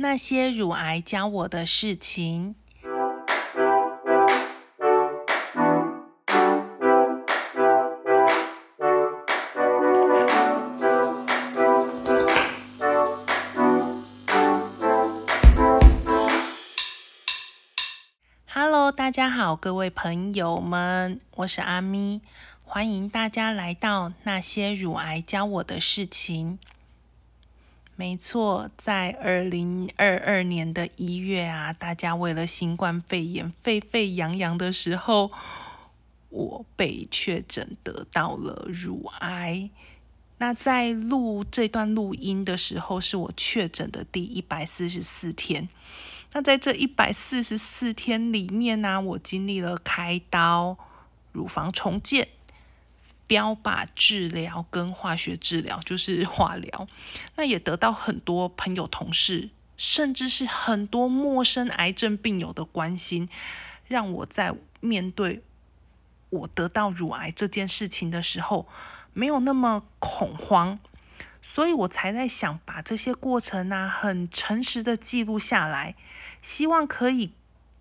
那些乳癌教我的事情。Hello，大家好，各位朋友们，我是阿咪，欢迎大家来到那些乳癌教我的事情。没错，在二零二二年的一月啊，大家为了新冠肺炎沸沸扬扬的时候，我被确诊得到了乳癌。那在录这段录音的时候，是我确诊的第一百四十四天。那在这一百四十四天里面呢，我经历了开刀、乳房重建。标靶治疗跟化学治疗 就是化疗，那也得到很多朋友、同事，甚至是很多陌生癌症病友的关心，让我在面对我得到乳癌这件事情的时候，没有那么恐慌，所以我才在想把这些过程啊，很诚实的记录下来，希望可以。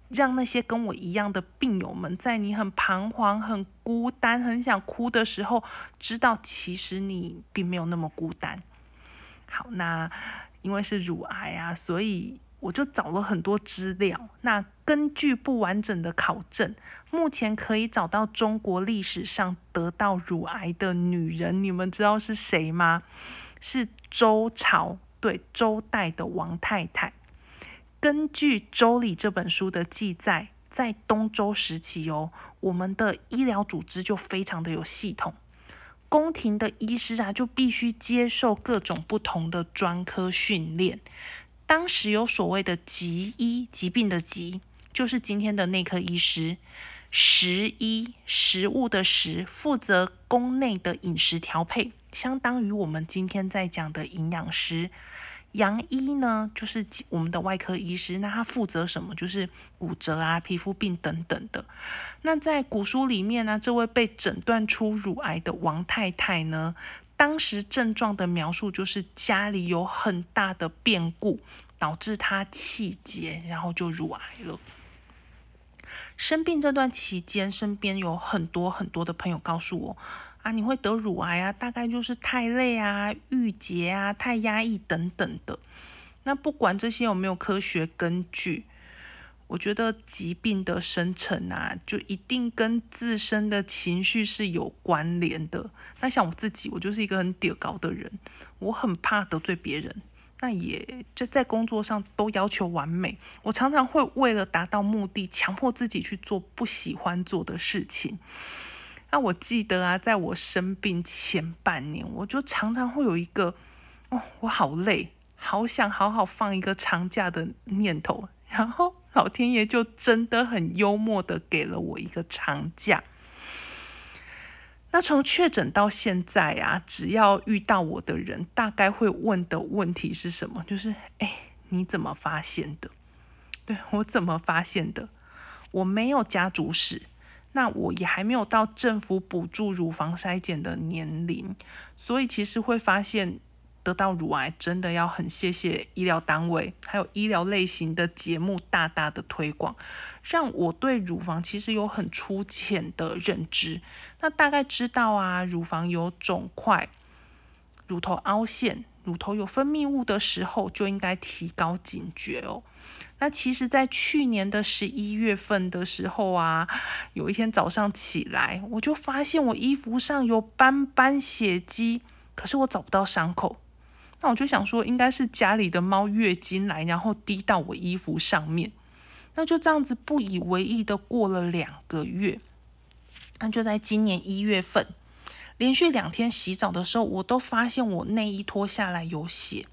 让那些跟我一样的病友们，在你很彷徨、很孤单、很想哭的时候，知道其实你并没有那么孤单。好，那因为是乳癌啊，所以我就找了很多资料。那根据不完整的考证，目前可以找到中国历史上得到乳癌的女人，你们知道是谁吗？是周朝，对，周代的王太太。根据《周礼》这本书的记载，在东周时期哦，我们的医疗组织就非常的有系统，宫廷的医师啊就必须接受各种不同的专科训练。当时有所谓的疾医，疾病的疾，就是今天的内科医师；食医，食物的食，负责宫内的饮食调配，相当于我们今天在讲的营养师。杨医呢，就是我们的外科医师，那他负责什么？就是骨折啊、皮肤病等等的。那在古书里面呢，这位被诊断出乳癌的王太太呢，当时症状的描述就是家里有很大的变故，导致她气结，然后就乳癌了。生病这段期间，身边有很多很多的朋友告诉我。啊，你会得乳癌啊？大概就是太累啊、郁结啊、太压抑等等的。那不管这些有没有科学根据，我觉得疾病的生成啊，就一定跟自身的情绪是有关联的。那像我自己，我就是一个很屌高的人，我很怕得罪别人，那也就在工作上都要求完美。我常常会为了达到目的，强迫自己去做不喜欢做的事情。那我记得啊，在我生病前半年，我就常常会有一个，哦，我好累，好想好好放一个长假的念头。然后老天爷就真的很幽默的给了我一个长假。那从确诊到现在啊，只要遇到我的人，大概会问的问题是什么？就是，哎，你怎么发现的？对我怎么发现的？我没有家族史。那我也还没有到政府补助乳房筛检的年龄，所以其实会发现得到乳癌真的要很谢谢医疗单位，还有医疗类型的节目大大的推广，让我对乳房其实有很粗浅的认知。那大概知道啊，乳房有肿块，乳头凹陷，乳头有分泌物的时候，就应该提高警觉哦。那其实，在去年的十一月份的时候啊，有一天早上起来，我就发现我衣服上有斑斑血迹，可是我找不到伤口。那我就想说，应该是家里的猫月经来，然后滴到我衣服上面。那就这样子不以为意的过了两个月。那就在今年一月份，连续两天洗澡的时候，我都发现我内衣脱下来有血。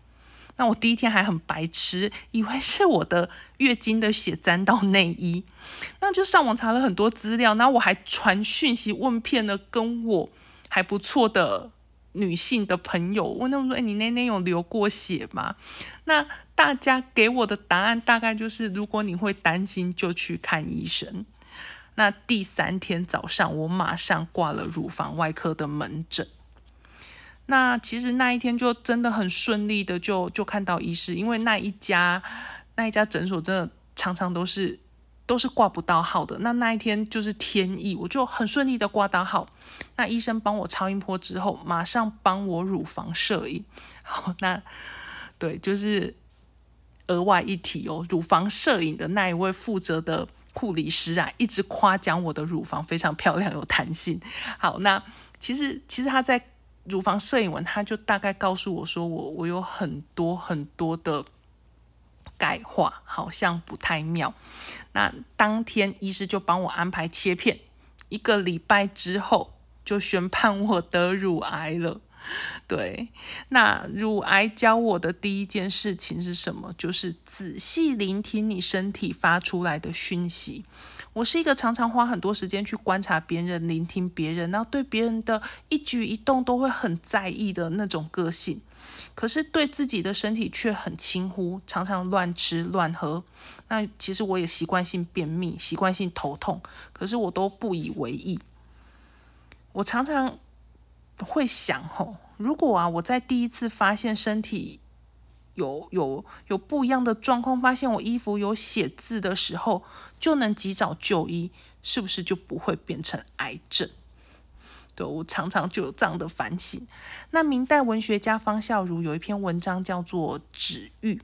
那我第一天还很白痴，以为是我的月经的血沾到内衣，那就上网查了很多资料，然后我还传讯息问遍了跟我还不错的女性的朋友，问他们说：“哎，你那天有流过血吗？”那大家给我的答案大概就是：如果你会担心，就去看医生。那第三天早上，我马上挂了乳房外科的门诊。那其实那一天就真的很顺利的就就看到医师，因为那一家那一家诊所真的常常都是都是挂不到号的。那那一天就是天意，我就很顺利的挂到号。那医生帮我超音波之后，马上帮我乳房摄影。好，那对，就是额外一提哦，乳房摄影的那一位负责的护理师啊，一直夸奖我的乳房非常漂亮，有弹性。好，那其实其实他在。乳房摄影完，他就大概告诉我说，我我有很多很多的钙化，好像不太妙。那当天医师就帮我安排切片，一个礼拜之后就宣判我得乳癌了。对，那乳癌教我的第一件事情是什么？就是仔细聆听你身体发出来的讯息。我是一个常常花很多时间去观察别人、聆听别人，然后对别人的一举一动都会很在意的那种个性。可是对自己的身体却很轻忽，常常乱吃乱喝。那其实我也习惯性便秘、习惯性头痛，可是我都不以为意。我常常会想，吼，如果啊，我在第一次发现身体有有有不一样的状况，发现我衣服有写字的时候。就能及早就医，是不是就不会变成癌症？对我常常就有这样的反省。那明代文学家方孝孺有一篇文章叫做《止欲》，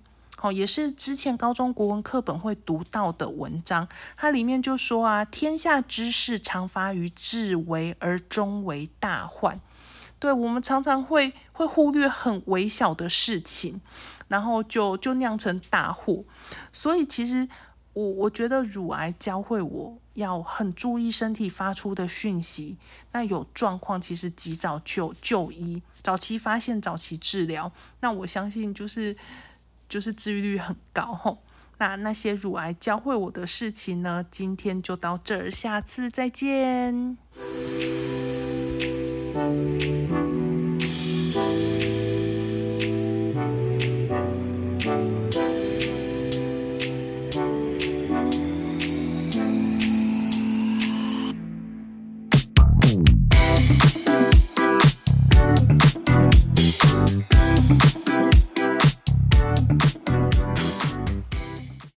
哦，也是之前高中国文课本会读到的文章。它里面就说啊，天下之事常发于至为而终为大患。对我们常常会会忽略很微小的事情，然后就就酿成大祸。所以其实。我我觉得乳癌教会我要很注意身体发出的讯息，那有状况其实及早就就医，早期发现，早期治疗，那我相信就是就是治愈率很高。那那些乳癌教会我的事情呢，今天就到这儿，下次再见。Música